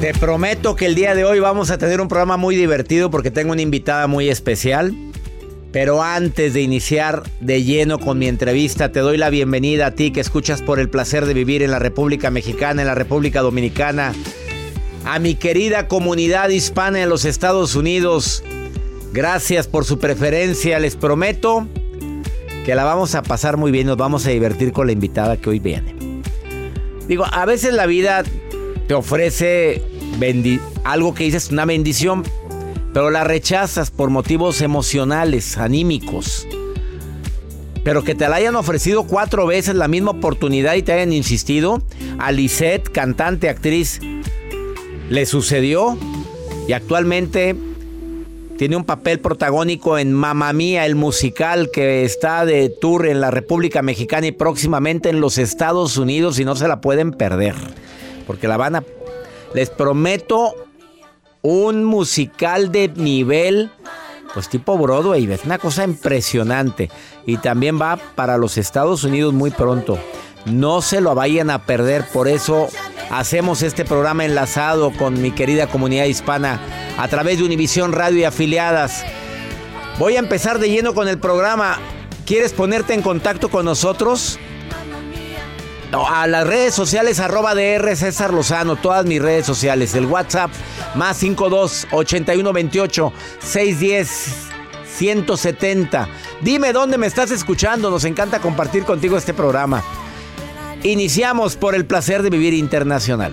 Te prometo que el día de hoy vamos a tener un programa muy divertido porque tengo una invitada muy especial. Pero antes de iniciar de lleno con mi entrevista, te doy la bienvenida a ti que escuchas por el placer de vivir en la República Mexicana, en la República Dominicana, a mi querida comunidad hispana en los Estados Unidos. Gracias por su preferencia, les prometo que la vamos a pasar muy bien, nos vamos a divertir con la invitada que hoy viene. Digo, a veces la vida te ofrece algo que dices una bendición, pero la rechazas por motivos emocionales, anímicos. Pero que te la hayan ofrecido cuatro veces la misma oportunidad y te hayan insistido. A Lisette, cantante, actriz, le sucedió y actualmente tiene un papel protagónico en Mamma Mía, el musical que está de tour en la República Mexicana y próximamente en los Estados Unidos y no se la pueden perder. Porque la van a... Les prometo un musical de nivel, pues tipo Broadway, es una cosa impresionante. Y también va para los Estados Unidos muy pronto. No se lo vayan a perder, por eso hacemos este programa enlazado con mi querida comunidad hispana a través de Univisión Radio y afiliadas. Voy a empezar de lleno con el programa. ¿Quieres ponerte en contacto con nosotros? A las redes sociales arroba DR César Lozano, todas mis redes sociales, el WhatsApp más 52 81 28 610 170. Dime dónde me estás escuchando, nos encanta compartir contigo este programa. Iniciamos por el placer de vivir internacional.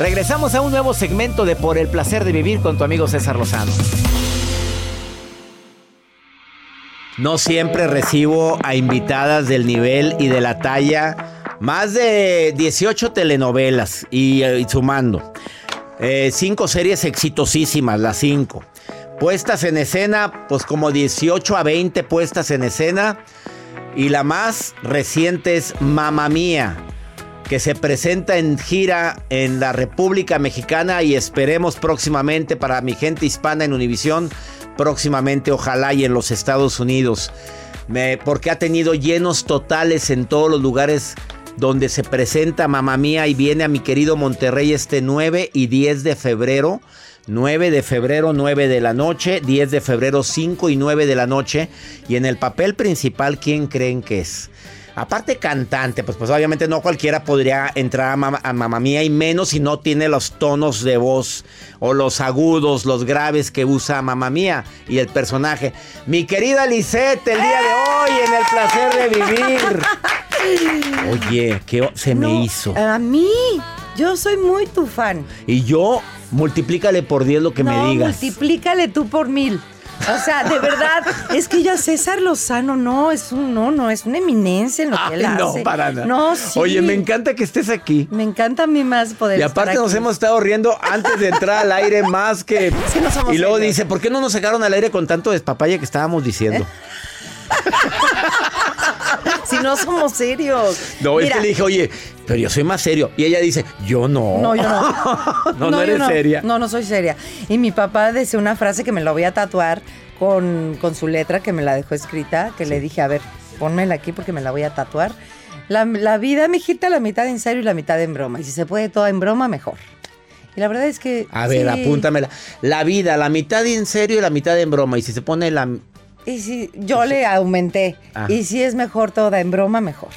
Regresamos a un nuevo segmento de Por el placer de vivir con tu amigo César Lozano. No siempre recibo a invitadas del nivel y de la talla. Más de 18 telenovelas y, eh, sumando. Eh, cinco series exitosísimas, las cinco. Puestas en escena, pues como 18 a 20 puestas en escena. Y la más reciente es Mamma Mía, que se presenta en gira en la República Mexicana y esperemos próximamente para mi gente hispana en Univisión, próximamente ojalá y en los Estados Unidos. Porque ha tenido llenos totales en todos los lugares donde se presenta Mamá Mía y viene a mi querido Monterrey este 9 y 10 de febrero. 9 de febrero, 9 de la noche, 10 de febrero, 5 y 9 de la noche. Y en el papel principal, ¿quién creen que es? Aparte cantante, pues, pues obviamente no cualquiera podría entrar a, Mam- a Mamma Mía y menos si no tiene los tonos de voz o los agudos, los graves que usa Mamma Mía y el personaje. Mi querida Lisette, el día de hoy en el placer de vivir. Oye, ¿qué se me No, hizo? A mí, yo soy muy tu fan. Y yo, multiplícale por 10 lo que no, me digas. multiplícale tú por mil. O sea, de verdad, es que ya César Lozano no, es un no, no, es una eminencia en lo que él no, hace. para nada. No, sí. Oye, me encanta que estés aquí. Me encanta a mí más poder Y aparte estar nos aquí. hemos estado riendo antes de entrar al aire más que... Sí, no somos y luego serios. dice, ¿por qué no nos sacaron al aire con tanto despapalle que estábamos diciendo? Si no somos serios. No, es Mira, que le dije, oye, pero yo soy más serio. Y ella dice, yo no. No, yo no. no, no, eres seria. No, no soy seria. Y mi papá decía una frase que me la voy a tatuar con, con su letra que me la dejó escrita, que le dije, a ver, pónmela aquí porque me la voy a tatuar. La, la vida, mijita, la mitad en serio y la mitad en broma. Y si se puede toda en broma, mejor. Y la verdad es que. A ver, sí. apúntamela. La vida, la mitad en serio y la mitad en broma. Y si se pone la... Y si yo le aumenté. Y si es mejor toda en broma, mejor.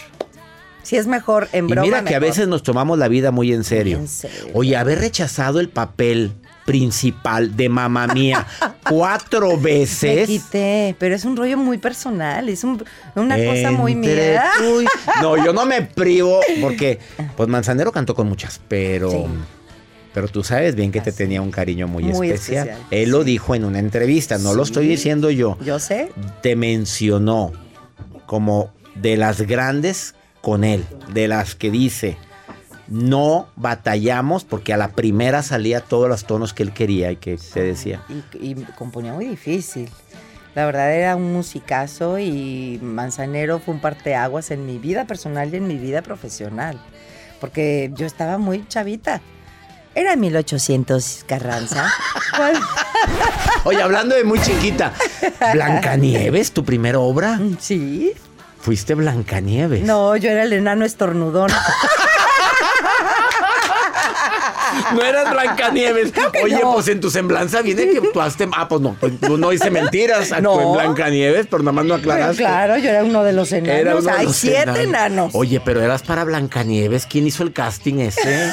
Si es mejor en Y broma, mira que a veces nos tomamos la vida muy en serio. en serio. Oye, haber rechazado el papel principal de mamá mía cuatro Me veces. quité, pero es un rollo muy personal, es un- una cosa muy mía. tú y- No, yo no me privo porque, pues Manzanero cantó con muchas, pero, Sí. Pero tú sabes bien que te tenía un cariño muy, Muy especial. especial, Él lo dijo en una entrevista, no lo estoy diciendo yo. Yo sé. Te mencionó como de las grandes con él, de las que dice. No batallamos porque a la primera salía todos los tonos que él quería y que te decía. Y, y componía muy difícil. La verdad era un musicazo y Manzanero fue un parteaguas en mi vida personal y en mi vida profesional. Porque yo estaba muy chavita. Era 1800 Carranza. Oye, hablando de muy chiquita, Blancanieves, tu primera obra. Sí. Fuiste Blancanieves. No, yo era el enano estornudón. No eras Blancanieves. Oye, no. pues en tu semblanza viene que actuaste. Ah, pues no, pues tú no dices mentiras. No. en Blancanieves, pero nada más no Pero aclaraste. claro, yo era uno de los enanos. Hay siete enanos. Oye, pero eras para Blancanieves. ¿Quién hizo el casting ese?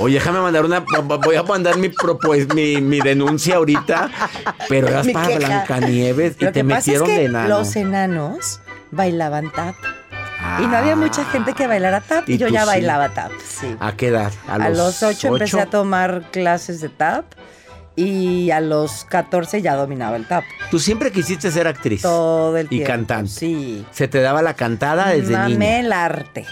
Oye, déjame mandar una. Voy a mandar mi, propos- mi, mi denuncia ahorita. Pero eras Mi para queja. Blancanieves y Lo te que pasa metieron es que de enano. Los enanos bailaban tap. Y no había mucha gente que bailara tap. Y, ¿Y yo ya sí? bailaba tap. Sí. ¿A qué edad? A, los ocho empecé a tomar clases de tap. Y a los 14 ya dominaba el tap. Tú siempre quisiste ser actriz. Todo el Y tiempo. cantante. Sí. Se te daba la cantada desde Mamé niña. el arte.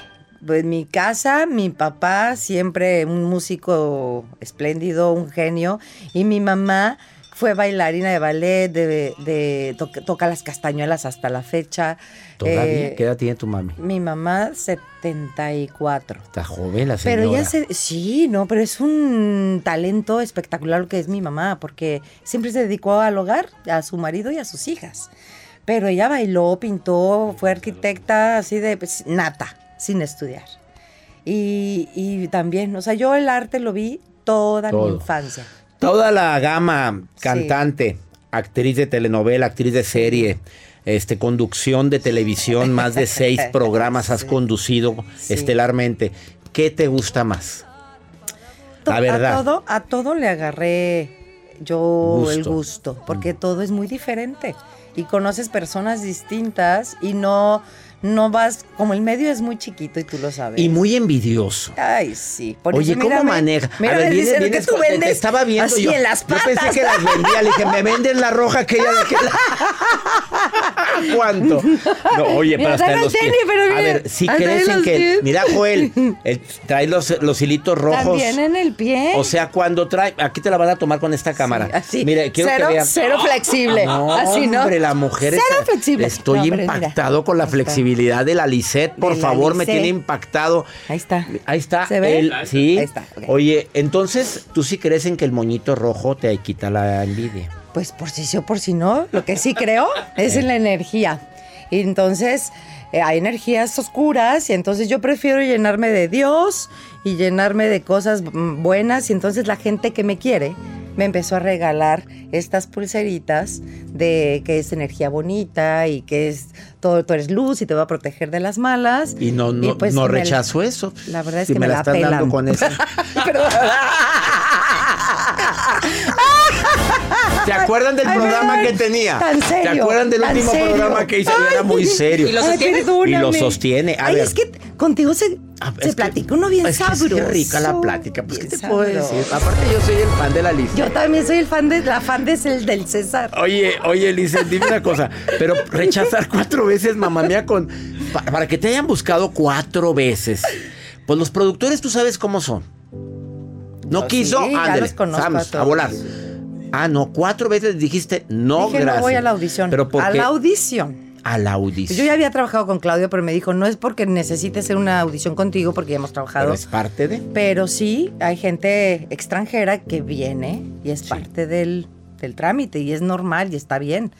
Pues, En mi casa, mi papá siempre un músico espléndido, un genio, y mi mamá fue bailarina de ballet, de, de- to- toca las castañuelas hasta la fecha. ¿Todavía? Eh, ¿Qué edad tiene tu mami? Mi mamá, 74. Está joven la señora. Pero ella se, sí, no, pero es un talento espectacular lo que es mi mamá, porque siempre se dedicó al hogar, a su marido y a sus hijas. Pero ella bailó, pintó, fue arquitecta así de pues, nata, sin estudiar. Y, y también, o sea, yo el arte lo vi toda Todo. mi infancia. Toda la gama, cantante, actriz de telenovela, actriz de serie, este, conducción de televisión, más de seis programas has conducido estelarmente. ¿Qué te gusta más? To- La verdad. A todo, a todo le agarré yo el Gusto. gusto, porque todo es muy diferente y conoces personas distintas y no no vas como el medio es muy chiquito y tú lo sabes. Y muy envidioso. Ay, sí. Por Oye, eso, ¿cómo mírame, maneja? Mírame, viene- dice, vienes que tú vendes te estaba viendo así yo. en las Yo pensé patas. que las vendía. Le dije, ¿me venden la roja aquella de aquel? ¿Cuánto? No, oye, Mira, pero hasta en los pies. tenis, pero A mira, ver, si hasta crees en en los que... pies. Mira, Joel, el- trae los, los hilitos rojos. También en el pie. O sea, cuando trae... Aquí te la van a tomar con esta cámara. así. Mire, quiero Cero- que vean. cero flexible. No, Así, ¿no? hombre, la mujer Cero flexible. Estoy No, mira. impactado con la Ahí de la Lisette. Por la favor, me tiene impactado. Ahí está. Ahí está. ¿Se ve? el- sí. Ahí está. Oye, entonces, ¿tú sí crees en que el moñito rojo te quita la envidia? Pues por si sí o por si no, lo que sí creo es en la energía. Y entonces eh, hay energías oscuras y entonces yo prefiero llenarme de Dios y llenarme de cosas mm, buenas y entonces la gente que me quiere me empezó a regalar estas pulseritas de que es energía bonita y que es todo, tú eres luz y te va a proteger de las malas. Y no, no, pues no me- rechazo eso. La verdad es Si que me, me, la la, estás pelan. dando con esa. ¿Se acuerdan del Ay, programa ay, que tenía? tan ¿Se serio, acuerdan del último serio. programa que hice? Era Ay. muy serio. ¿Y lo sostiene? Y lo sostiene. A Ay, ver, es que contigo se, Ah, se es que- platica uno bien es que sabroso. sí, qué rica la plática. Pues, ¿qué te puedo sabroso. decir? Aparte, yo soy el fan de la lista. Yo también soy el fan de la fan de el del César. Oye, oye, Lizeth, dime una cosa. Pero rechazar cuatro veces, mamá mía, con. pa- para que te hayan buscado cuatro veces. Pues los productores, tú sabes cómo son. No Yo quiso, sí, vamos, a todos. a volar. Ah, no, cuatro veces dijiste no, Dije, gracias. no voy a la audición. Pero ¿por a la audición. A la audición. Yo ya había trabajado con Claudio, pero me dijo, no es porque necesites hacer una audición contigo, porque ya hemos trabajado. Pero es parte de. Pero sí, hay gente extranjera que viene y es parte del, del trámite y es normal y está bien.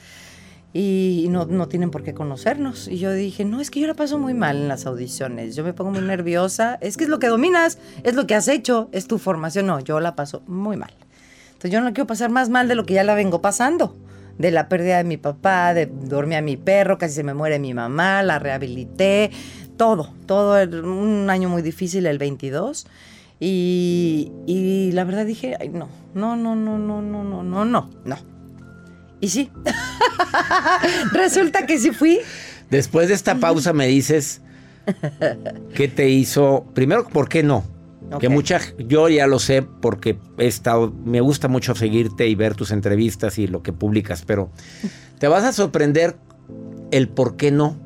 Y no, no tienen por qué conocernos. Y yo dije, no, es que yo la paso muy mal en las audiciones. Yo me pongo muy nerviosa. Es que es lo que dominas, es lo que has hecho, es tu formación. No, yo la paso muy mal. Entonces yo no quiero pasar más mal de lo que ya la vengo pasando. De la pérdida de mi papá, de dormir a mi perro, casi se me muere mi mamá, la rehabilité, todo, todo, un año muy difícil el 22. Y, y la verdad dije, ay, no, no, no, no, no, no, no, no, no, no. Y sí, resulta que sí fui. Después de esta pausa me dices qué te hizo. Primero, ¿por qué no? Que mucha, yo ya lo sé porque he estado, me gusta mucho seguirte y ver tus entrevistas y lo que publicas, pero te vas a sorprender el por qué no.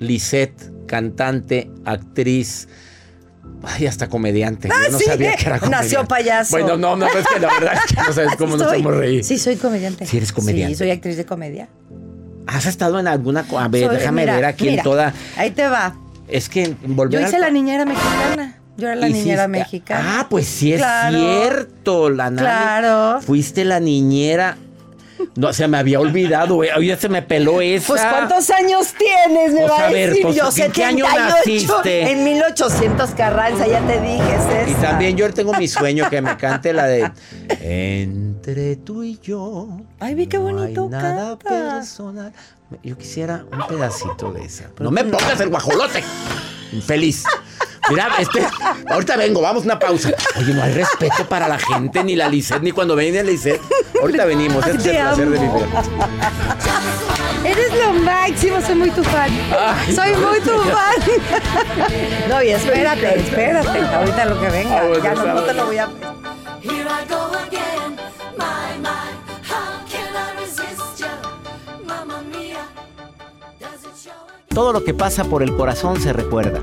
Lisette, cantante, actriz, ay, hasta comediante. Ah, yo no sí, sabía que era comediante. nació payaso. Bueno, no, no, es que la verdad es que no sabes cómo nos Soy- hemos reír. Sí, soy comediante. Sí, eres comediante. Sí, soy actriz de comedia. ¿Has estado en alguna? A ver, Soy- déjame mira, ver aquí mira, en toda. Ahí te va. Es que volver Yo hice la niñera mexicana. Yo era la Hiciste- niñera mexicana. Ah, pues sí es Claro. cierto, la. Claro. Fuiste la niñera. No, se me había olvidado, güey. Ya se me peló esa. Pues ¿cuántos años tienes? Me Pues, va a ver, decir pues, yo. ¿en qué año 78, naciste? En 1800 Carranza, ya te dije, es Y esa. también yo tengo mi sueño que me cante la de Entre tú y yo. Ay, vi qué no hay bonito nada canta. personal. Yo quisiera un pedacito de esa. No me pongas el guajolote. Feliz. Mira, este, ahorita vengo, vamos a una pausa. Oye, no hay respeto para la gente, ni la Lisette, ni cuando viene la Lisette. Ahorita venimos, este es el placer de vivir. Eres lo máximo, soy muy tu fan. Ay, soy no, muy tu fan. no, y espérate, espérate. Ahorita lo que venga. Vamos, ya no, no te lo voy a. Todo lo que pasa por el corazón se recuerda.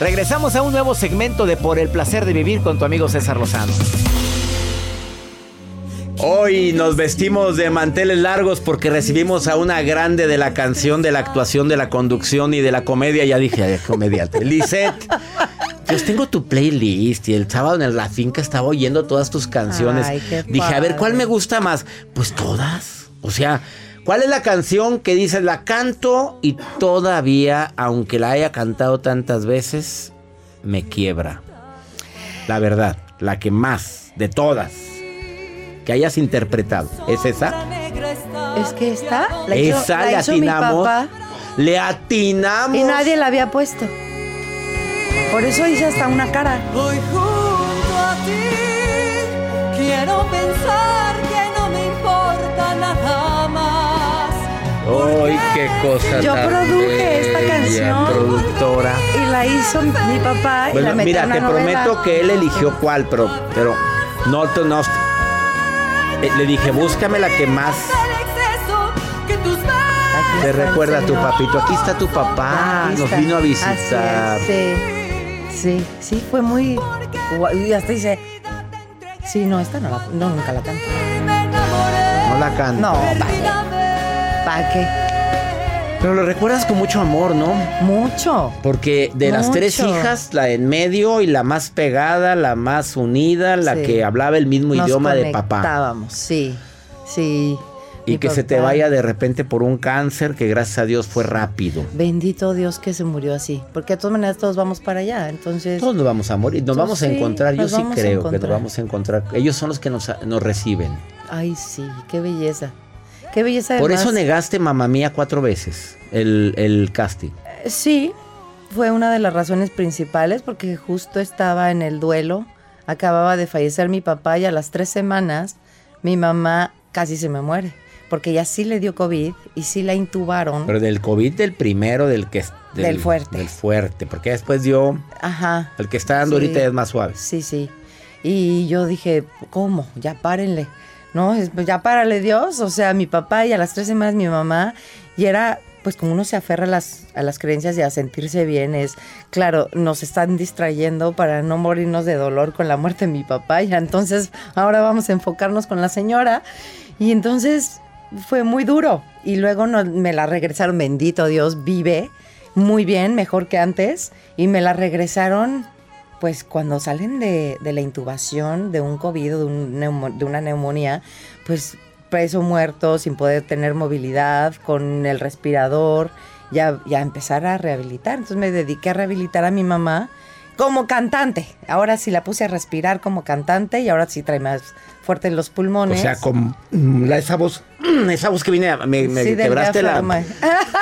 Regresamos a un nuevo segmento de Por el placer de vivir con tu amigo César Lozano. Hoy nos vestimos de manteles largos porque recibimos a una grande de la canción, de la actuación, de la conducción y de la comedia. Ya dije, ay, comediante. Lisette. Pues tengo tu playlist y el sábado en la finca estaba oyendo todas tus canciones. Ay, qué dije, a ver, ¿cuál me gusta más? Pues todas. O sea, ¿Cuál es la canción que dices, la canto y todavía, aunque la haya cantado tantas veces, me quiebra? La verdad, la que más de todas que hayas interpretado. ¿Es esa? Es que esta la esa hizo, le mi atinamos. papá Le atinamos. y nadie la había puesto. Por eso hice hasta una cara. Hoy junto a ti quiero pensar que no me importa nada. ¡Ay, qué cosa Yo tan produje esta bella, canción. productora. Y la hizo mi papá y la metió mira, una te novela. prometo que él eligió cuál, pero, pero no, no. Eh, Le dije, búscame la que más te recuerda a tu papito. Aquí está tu papá, nos vino a visitar. sí, sí, sí, fue muy... Y hasta dice... Sí, no, esta no, la, no nunca la canto. No la canta. No, ¿para. Pero lo recuerdas con mucho amor, ¿no? Mucho. Porque de las tres hijas, la en medio y la más pegada, la más unida, la Sí. que hablaba el mismo Nos idioma de papá. conectábamos, sí, sí. Y que se te vaya de repente por un cáncer que gracias a Dios fue rápido. Bendito Dios que se murió así. Porque de todas maneras todos vamos para allá. Entonces. Todos nos vamos a morir, nos vamos a sí, encontrar, yo sí creo que nos vamos a encontrar. Ellos son los que nos, nos reciben. Ay, sí, qué belleza. Qué belleza. Por además. eso negaste mamá mía cuatro veces el, el casting. Eh, Sí, fue una de las razones principales porque justo estaba en el duelo. Acababa de fallecer mi papá y a las tres semanas mi mamá casi se me muere. Porque ella sí le dio COVID y sí la intubaron. Pero del COVID del primero, del que... Del fuerte. Del fuerte, porque después dio... Ajá. El que está dando Sí. ahorita es más suave. Sí, sí. Y yo dije, ¿cómo? Ya párenle. No, es- pues ya párale Dios. O sea, mi papá y a las tres semanas mi mamá. Y era, pues como uno se aferra a las, a las creencias y a sentirse bien, es, claro, nos están distrayendo para no morirnos de dolor con la muerte de mi papá. Y entonces ahora vamos a enfocarnos con la señora. Y entonces fue muy duro. Y luego no- me la regresaron, bendito Dios, vive muy bien, mejor que antes. Y me la regresaron pues cuando salen de, de la intubación de un COVID o de, un de una neumonía, pues preso muerto, sin poder tener movilidad, con el respirador, ya, ya empezar a rehabilitar. Entonces me dediqué a rehabilitar a mi mamá como cantante. Ahora sí la puse a respirar como cantante y ahora sí trae más fuertes los O pulmones. sea, con mm, la- esa voz, esa voz que viene, a- me, me Sí, quebraste la...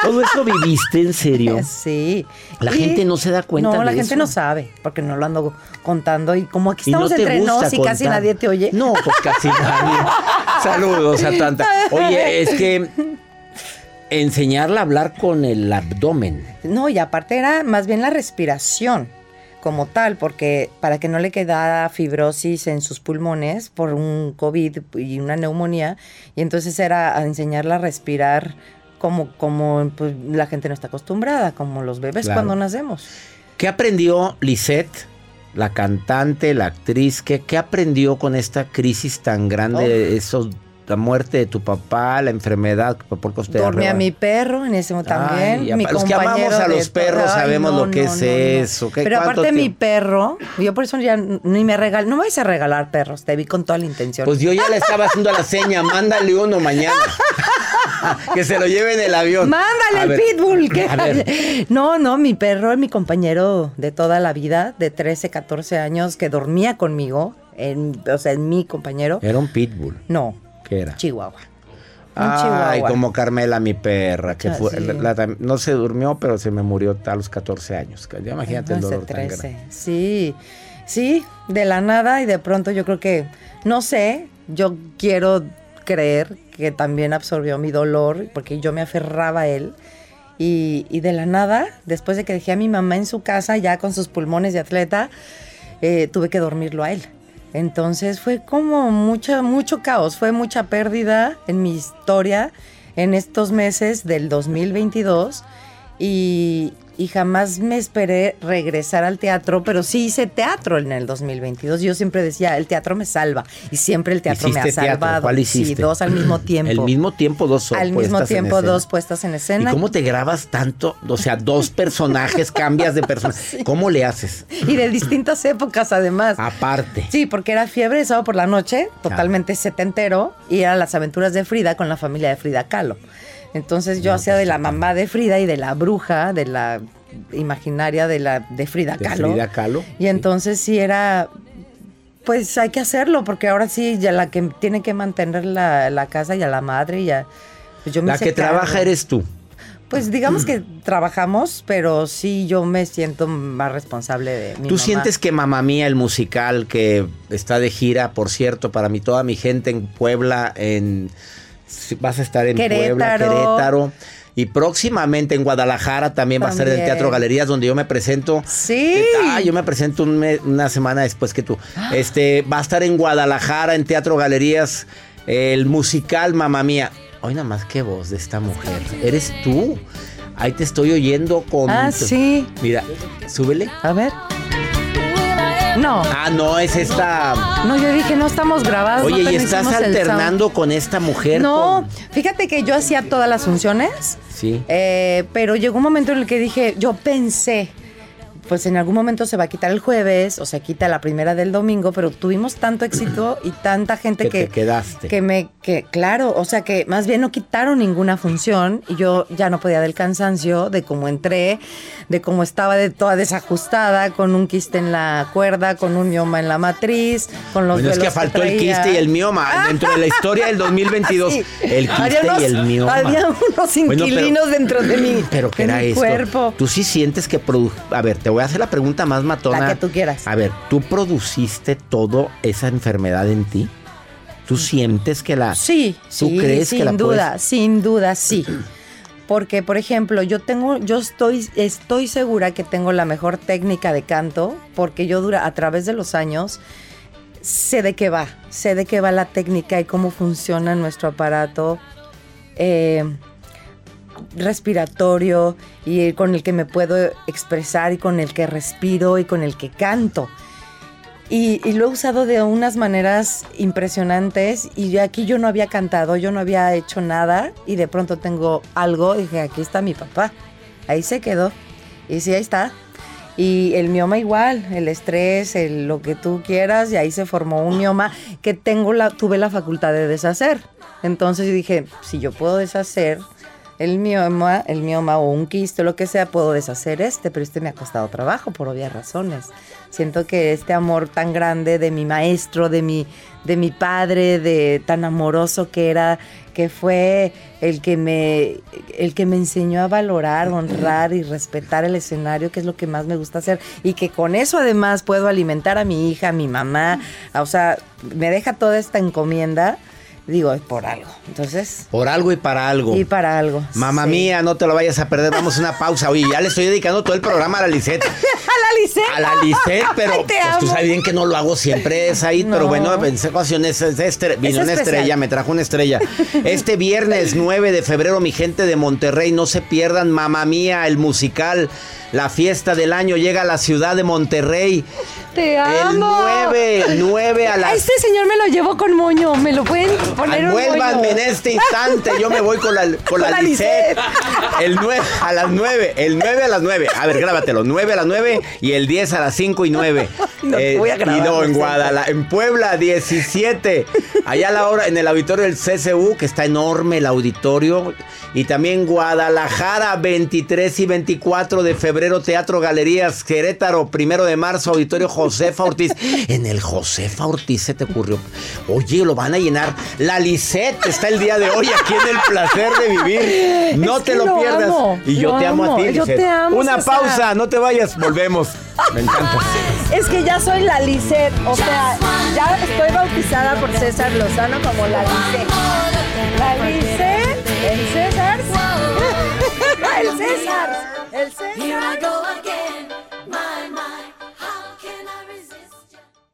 Todo eso viviste en serio. Sí. La Y- gente no se da cuenta No, de la gente no sabe, porque no lo ando contando. Y como aquí no estamos te entre gusta nos y casi contar. nadie te oye. No, pues casi nadie. Saludos a tanta. Oye, es que enseñarla a hablar con el abdomen. No, y aparte era más bien la respiración como tal, porque para que no le quedara fibrosis en sus pulmones por un COVID y una neumonía, y entonces era a enseñarla a respirar como, como pues, la gente no está acostumbrada, como los bebés Claro. cuando nacemos. ¿Qué aprendió Lisette, la cantante, la actriz? ¿Qué, qué aprendió con esta crisis tan grande? Esos, la muerte de tu papá, la enfermedad, por usted Dormía arreba- mi perro en ese momento también. Ay, mi los que amamos a los perros Ay, sabemos lo que es eso. ¿Qué- Pero aparte mi perro, yo por eso ya ni me regal, no me vais a regalar perros, te vi con toda la intención. Pues yo ya le estaba haciendo la seña, mándale uno mañana. que se lo lleve en el avión. Mándale A el ver, pitbull. que- a. No, no, mi perro es mi compañero de toda la vida, de 13, 14 años, que dormía conmigo, en, o sea, en mi compañero. Era un pitbull. No, ¿Qué era? Chihuahua. Un Ay, chihuahua. como Carmela, mi perra, que Ah, fue, sí. la- la- no se durmió, pero se me murió a los 14 años. Ya imagínate el Hace dolor tan 13. grande. Sí, sí, de la nada y de pronto yo creo que, no sé, yo quiero creer que también absorbió mi dolor porque yo me aferraba a él. Y, y de la nada, después de que dejé a mi mamá en su casa ya con sus pulmones de atleta, eh, tuve que dormirlo a él. Entonces fue como mucha, mucho caos, fue mucha pérdida en mi historia en estos meses del 2022 y, y jamás me esperé regresar al teatro, pero sí hice teatro en el 2022. Yo siempre decía, el teatro me salva y siempre el teatro me ha ¿Hiciste teatro? salvado. ¿Cuál Sí, hiciste? dos al mismo tiempo. Al mismo tiempo, dos Al mismo tiempo, dos puestas en ¿Y escena. cómo te grabas tanto? O sea, dos personajes, cambias de personaje. ¿Cómo le haces? Y de distintas épocas, además. Aparte. Sí, porque era fiebre de sábado por la noche, totalmente setentero, y eran las aventuras de Frida con la familia de Frida Kahlo. Entonces yo hacía de la mamá de Frida y de la bruja, de la imaginaria de la de Frida De Kahlo. Frida Kahlo. Y entonces sí era, pues hay que hacerlo, porque ahora sí, ya la que tiene que mantener la, la casa y a la madre, ya. Pues yo me La que cargo. trabaja eres tú. Pues digamos que trabajamos, pero sí yo me siento más responsable de mi ¿Tú mamá. sientes que Mamá Mía, el musical que está de gira, por cierto, para mí, toda mi gente en Puebla, en vas a estar en Puebla, Querétaro. Querétaro. Y próximamente en Guadalajara también, va a ser el También. Teatro Galerías, donde yo me presento. Sí. Ah, yo me presento un me- una semana después que tú. Este, va a estar en Guadalajara, en Teatro Galerías, el musical Mamá Mía. Hoy nada más qué voz de esta mujer. Eres tú. Ahí te estoy oyendo con. Ah, sí. Mira, súbele. A ver. No. Ah, no, es esta. No, yo dije, no estamos grabados. Oye, no y estás alternando con esta mujer. No, con- fíjate que yo hacía todas las funciones, Sí. eh, pero llegó un momento en el que dije, yo pensé, pues en algún momento se va a quitar el jueves o se quita la primera del domingo, pero tuvimos tanto éxito y tanta gente Que que, te quedaste. que me, que claro, o sea que más bien no quitaron ninguna función y yo ya no podía del cansancio, de cómo entré, de cómo estaba de toda desajustada, con un quiste en la cuerda, con un mioma en la matriz, con los Bueno, es que faltó el quiste y el mioma. Dentro de la historia del 2022, Sí. el quiste Había unos- y el mioma. Había unos Bueno, inquilinos dentro de mí. Pero ¿qué era esto? cuerpo. Tú sí sientes que A ver, te voy a hacer la pregunta más matona. La que tú quieras. A ver, ¿tú produciste toda esa enfermedad en ti? ¿Tú sientes que la Sí, ¿Tú sí, crees sin que la duda, puedes- sin duda, sí. Porque, por ejemplo, yo tengo, yo estoy, estoy segura que tengo la mejor técnica de canto, porque yo dura, a través de los años, sé de qué va, sé de qué va la técnica y cómo funciona nuestro aparato eh, respiratorio y con el que me puedo expresar y con el que respiro y con el que canto. Y, lo he usado de unas maneras impresionantes y aquí yo no había cantado, yo no había hecho nada y de pronto tengo algo dije, aquí está mi papá. Ahí se quedó. Y sí, ahí está. Y el mioma igual, el estrés, lo que tú quieras, y ahí se formó un mioma que tengo la, tuve la facultad de deshacer. Entonces dije, si yo puedo deshacer el mioma, el mioma o un quiste, lo que sea, puedo deshacer este, pero este me ha costado trabajo por obvias razones. Siento que este amor tan grande de mi maestro, de mi, de mi padre, de tan amoroso que era, que fue el que me, el que me enseñó a valorar, honrar y respetar el escenario, que es lo que más me gusta hacer, y que con eso además puedo alimentar a mi hija, a mi mamá, o sea, me deja toda esta encomienda, digo, es por algo. Entonces, Por algo y para algo. y para algo. Mamá sí. mía, no te lo vayas a perder. Vamos a una pausa. Oye, ya le estoy dedicando todo el programa a la Lisette. A la Lisette. A la Lisette, pero Ay, pues, tú sabes bien que no lo hago siempre, es ahí, pero No. bueno, en esa ocasión es, es estre- vino Es una estrella, me trajo una estrella. Este viernes 9 de febrero, mi gente de Monterrey, no se pierdan, mamá mía, el musical, la fiesta del año llega a la ciudad de Monterrey. Te El amo. 9, 9 a A las este señor me lo llevo con moño, me lo pueden poner un Vuélvanme en este instante. Yo me voy con la, con Con la la Lisette. Lisette. El 9 a las 9. El 9 a las 9. A ver, grábatelo. 9 a las 9 y el 10 a las 5 y 9. No, voy a grabar, y no, en. Guadalajara. En Puebla, 17. Allá a la hora, en el auditorio del CCU, que está enorme el auditorio. Y también Guadalajara, 23 y 24 de febrero, Teatro Galerías, Querétaro, primero de marzo, Auditorio Josefa Ortiz. En el Josefa Ortiz se te ocurrió. Oye, lo van a llenar. La Lisette está el día de hoy aquí en el placer de vivir. No Es te lo lo pierdas. amo, y yo te amo a ti, Yo te amo, Una César. pausa, no te vayas, volvemos. Me encanta. Es que ya soy la Lisette, o sea, ya estoy bautizada por César Lozano como la Lisette. La Lisette, el César. el César, el César.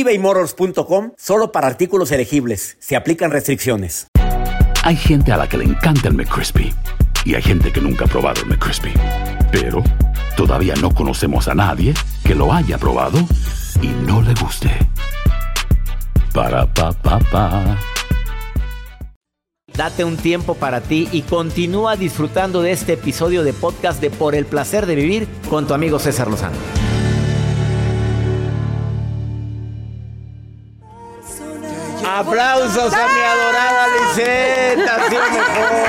ebaymotors.com solo para artículos elegibles. Se aplican restricciones. Hay gente a la que le encanta el McCrispy y hay gente que nunca ha probado el McCrispy. Pero todavía no conocemos a nadie que lo haya probado y no le guste. Para pa pa pa. Date un tiempo para ti y continúa disfrutando de este episodio de podcast de Por el placer de vivir con tu amigo César Lozano. Aplausos a mi adorada Lisette, sido mejor.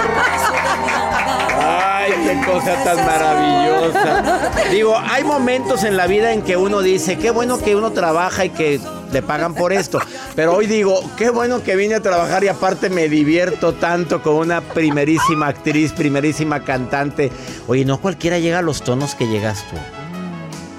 Ay, qué cosa tan maravillosa. Digo, hay momentos en la vida en que uno dice, qué bueno que uno trabaja y que le pagan por esto. Pero hoy digo, qué bueno que vine a trabajar y aparte me divierto tanto con una primerísima actriz, primerísima cantante. Oye, no cualquiera llega a los tonos que llegas tú.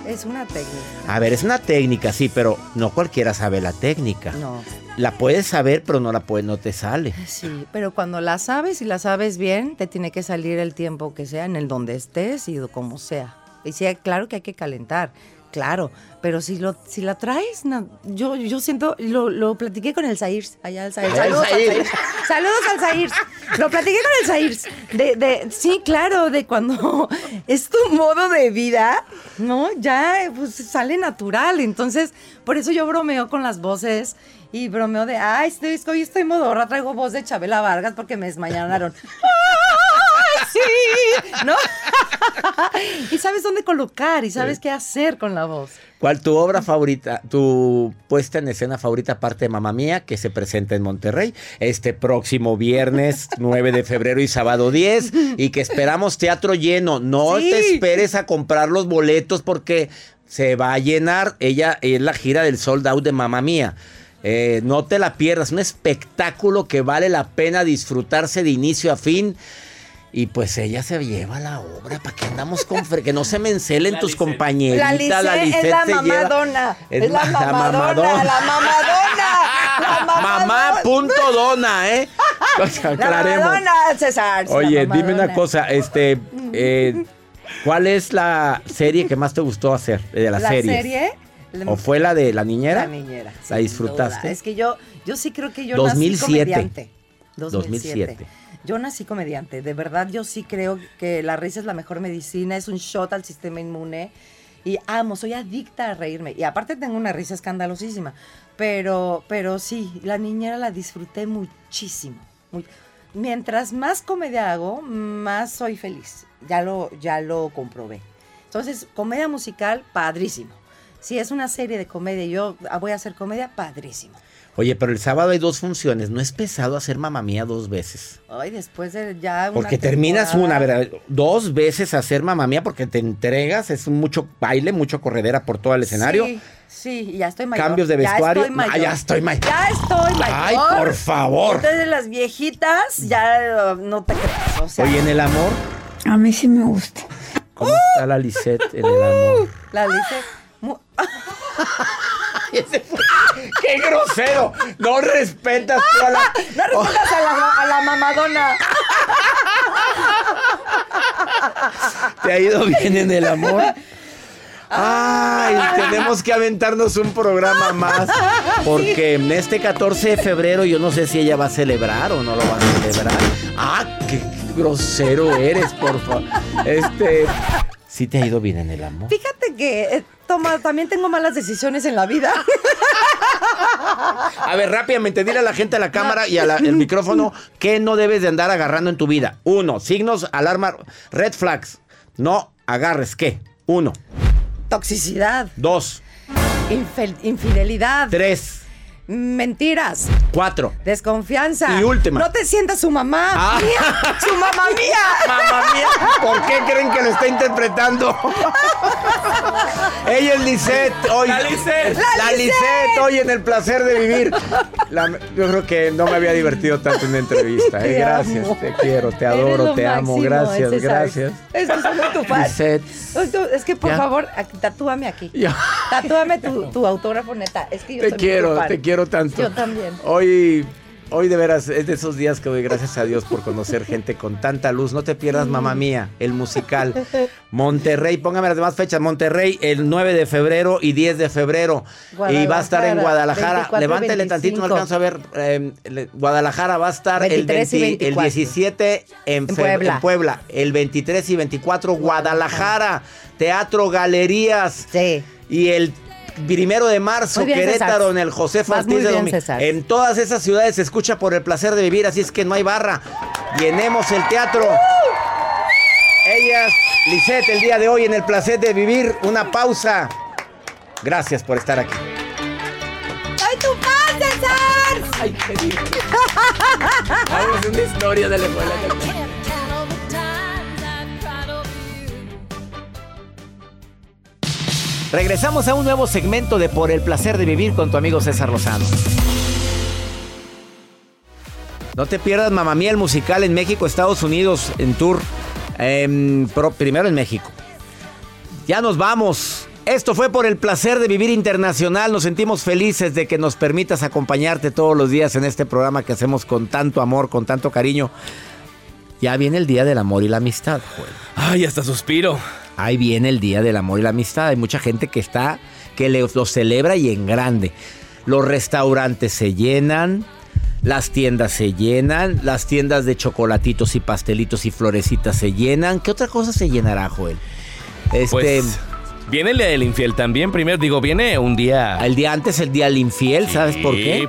Es una técnica. A ver, es una técnica, sí, pero no cualquiera sabe la técnica. No. La puedes saber, pero no la puedes, no te sale. Sí, pero cuando la sabes y la sabes bien, te tiene que salir el tiempo que sea, en el donde estés y como sea. Y sí, claro que hay que calentar, claro, pero si lo si la traes, no, yo, yo siento, lo, lo platiqué con el Zairs, allá el Zairs. Saludos, al Zairs. Zairs. Saludos al Zairs. Lo platiqué con el Zairs. De, de, sí, claro, de cuando es tu modo de vida, ¿no? Ya pues, sale natural. Entonces, por eso yo bromeo con las voces y bromeo de, ay, estoy, hoy estoy modorra, traigo voz de Chabela Vargas porque me desmañanaron. ¡Ay, sí! ¿No? y sabes dónde colocar y sabes qué hacer con la voz. ¿Cuál tu obra favorita, tu puesta en escena favorita, aparte de Mamá Mía, que se presenta en Monterrey este próximo viernes 9 de febrero y sábado 10? Y que esperamos teatro lleno. No Sí. te esperes a comprar los boletos porque se va a llenar. Ella es la gira del sold out de Mamá Mía. Eh, no te la pierdas, un espectáculo que vale la pena disfrutarse de inicio a fin. Y pues ella se lleva la obra, ¿para qué andamos con fre- que no se me encelen tus compañeritas? La Lisette es Lisette la se lleva- mamadona. Es, la, ma- mamadona, la mamadona. La mamadona. Mamá punto dona, ¿eh? Pues, La aclaremos. mamadona, César. Oye, la dime una mamadona. cosa, este, eh, ¿cuál es la serie que más te gustó hacer de las La series? serie. ¿O fue la de la niñera? La niñera. ¿La disfrutaste? duda. Es que yo, yo sí creo que yo 2007. nací comediante. 2007. Yo nací comediante. De verdad, yo sí creo que la risa es la mejor medicina. Es un shot al sistema inmune. Y amo, soy adicta a reírme. Y aparte tengo una risa escandalosísima. Pero, pero sí, la niñera la disfruté muchísimo. Mientras más comedia hago, más soy feliz. Ya lo, ya lo comprobé. Entonces, comedia musical, padrísimo. Si es una serie de comedia y yo voy a hacer comedia, padrísimo. Oye, pero el sábado hay dos funciones. ¿No es pesado hacer mamá mía dos veces? Ay, después de ya una Porque terminas una, ¿verdad? Dos veces hacer mamá mía porque te entregas, es mucho baile, mucho corredera por todo el escenario. Sí, sí, y ya estoy mayor. Cambios de Ya vestuario. estoy mayor. Ah, ya estoy mayor. Ya estoy mayor. Ay, por favor. Entonces las viejitas ya uh, no te creas. O sea, Oye, en el amor, A mí sí me gusta. ¿cómo está la Lisette en el amor? la ¡Qué grosero! No respetas tú a la... No respetas a la, a la mamadona. ¿Te ha ido bien en el amor? Ay, tenemos que aventarnos un programa más. Porque en este 14 de febrero yo no sé si ella va a celebrar o no lo va a celebrar. Ah, qué grosero eres, por favor. Este. ¿Sí te ha ido bien en el amor? Fíjate que eh, toma, también tengo malas decisiones en la vida. A ver, rápidamente, dile a la gente a la cámara y al micrófono qué no debes de andar agarrando en tu vida. Uno, signos, alarma, red flags. No agarres, ¿qué? Uno. Toxicidad, Dos. infel- infidelidad, Tres. Mentiras. Cuatro. Desconfianza. Y última. No te sientas su mamá. Ah. Mía, su mamá mía. Mamá mía, ¿por qué creen que lo está interpretando? Ella es Lisette, hoy. La Lisette. La, La Lisette, Lisette. hoy en el placer de vivir. La- yo creo que no me había divertido tanto en una entrevista. ¿eh? Te Gracias, amo. te quiero, te adoro, te amo. Gracias, César. gracias. Es que soy tu fan. Lisette. Es que por Ya. favor, tatúame aquí. Ya. Tatúame tu, tu autógrafo neta. Es que yo Te soy quiero, tu fan. te quiero tanto. Yo también. Hoy, hoy de veras es de esos días que doy gracias a Dios por conocer gente con tanta luz. No te pierdas, mamá mía, el musical. Monterrey, póngame las demás fechas. Monterrey, el 9 de febrero y 10 de febrero. y va a estar en Guadalajara, Guadalajara. 24 y Levántele tantito, no 25. alcanzo a ver. eh, le- Guadalajara va a estar el, 23 y 20 el 24. 17 en, En Puebla. en Puebla. El 23 y 24 Guadalajara. Teatro Galerías. Sí. Y el primero de marzo, bien, Querétaro, César. en el José Ortiz de Domingo. En todas esas ciudades se escucha por el placer de vivir, así es que no hay barra. Llenemos el teatro. Ellas, Lisette, el día de hoy en el placer de vivir, una pausa. Gracias por estar aquí. ¡Soy tu fan, César! Ay, qué lindo. Vamos una historia de la escuela. Regresamos a un nuevo segmento de Por el placer de vivir con tu amigo César Lozano. No te pierdas Mamá Mía el musical en México, Estados Unidos, en tour. Em, pro- primero en México. Ya nos vamos. Esto fue por el placer de vivir internacional. Nos sentimos felices de que nos permitas acompañarte todos los días en este programa que hacemos con tanto amor, con tanto cariño. Ya viene el Día del Amor y la Amistad, Joel. Ay, hasta suspiro. Ahí viene el Día del Amor y la Amistad. Hay mucha gente que está, que lo celebra y en grande. Los restaurantes se llenan, las tiendas se llenan, las tiendas de chocolatitos y pastelitos y florecitas se llenan. ¿Qué otra cosa se llenará, Joel? Este, Pues, viene el día del infiel también. Primero, digo, viene un día. el día antes, el Día del Infiel, ¿sabes por qué?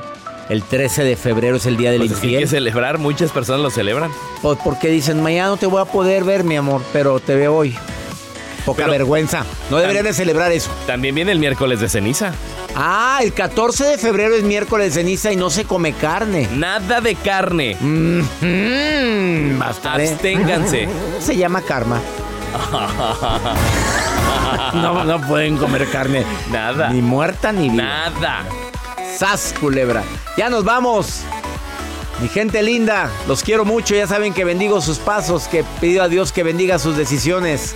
El 13 de febrero es el Día del Pues es que hay Infiel. que celebrar, muchas personas lo celebran. Pues porque dicen, mañana no te voy a poder ver, mi amor, pero te veo hoy. Poca Pero- vergüenza. No deberían de celebrar eso. También viene el miércoles de ceniza. Ah, el 14 de febrero es miércoles de ceniza y no se come carne. Nada de carne. Mm, de- Absténganse. Se llama karma. No, no pueden comer carne. Nada. Ni muerta ni viva. Nada. Sas, culebra. Ya nos vamos. Mi gente linda, los quiero mucho. Ya saben que bendigo sus pasos, que pido a Dios que bendiga sus decisiones.